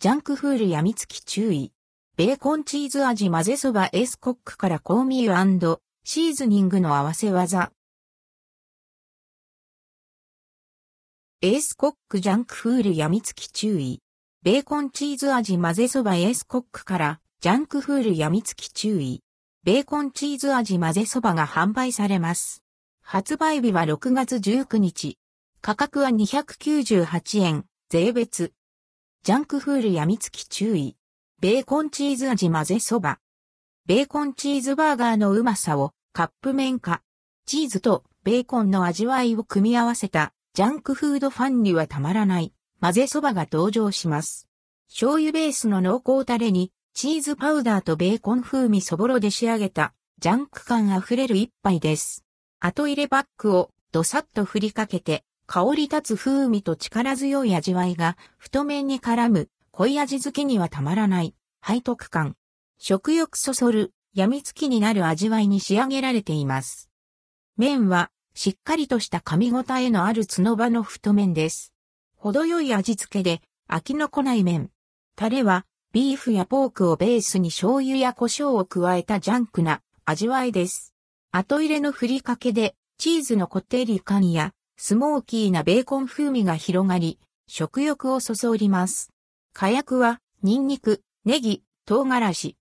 JUNKFULL やみつき注意。ベーコンチーズ味混ぜそばエースコックから香味シーズニングの合わせ技。エースコック JUNKFULL やみつき注意。ベーコンチーズ味混ぜそばエースコックから JUNKFULL やみつき注意。ベーコンチーズ味混ぜそばが販売されます。発売日は6月19日。価格は298円、税別。ジャンクフールやみつき注意。ベーコンチーズ味混ぜそば。ベーコンチーズバーガーのうまさをカップ麺化。チーズとベーコンの味わいを組み合わせたジャンクフードファンにはたまらない混ぜそばが登場します。醤油ベースの濃厚タレにチーズパウダーとベーコン風味そぼろで仕上げたジャンク感あふれる一杯です。後入れバッグをどさっと振りかけて香り立つ風味と力強い味わいが太麺に絡む濃い味付けにはたまらない背徳感。食欲そそる病みつきになる味わいに仕上げられています。麺はしっかりとした噛み応えのある角場の太麺です。程よい味付けで飽きのこない麺。タレはビーフやポークをベースに醤油や胡椒を加えたジャンクな味わいです。後入れのふりかけでチーズのこってり感やスモーキーなベーコン風味が広がり、食欲をそそります。火薬はニンニク、ネギ、唐辛子、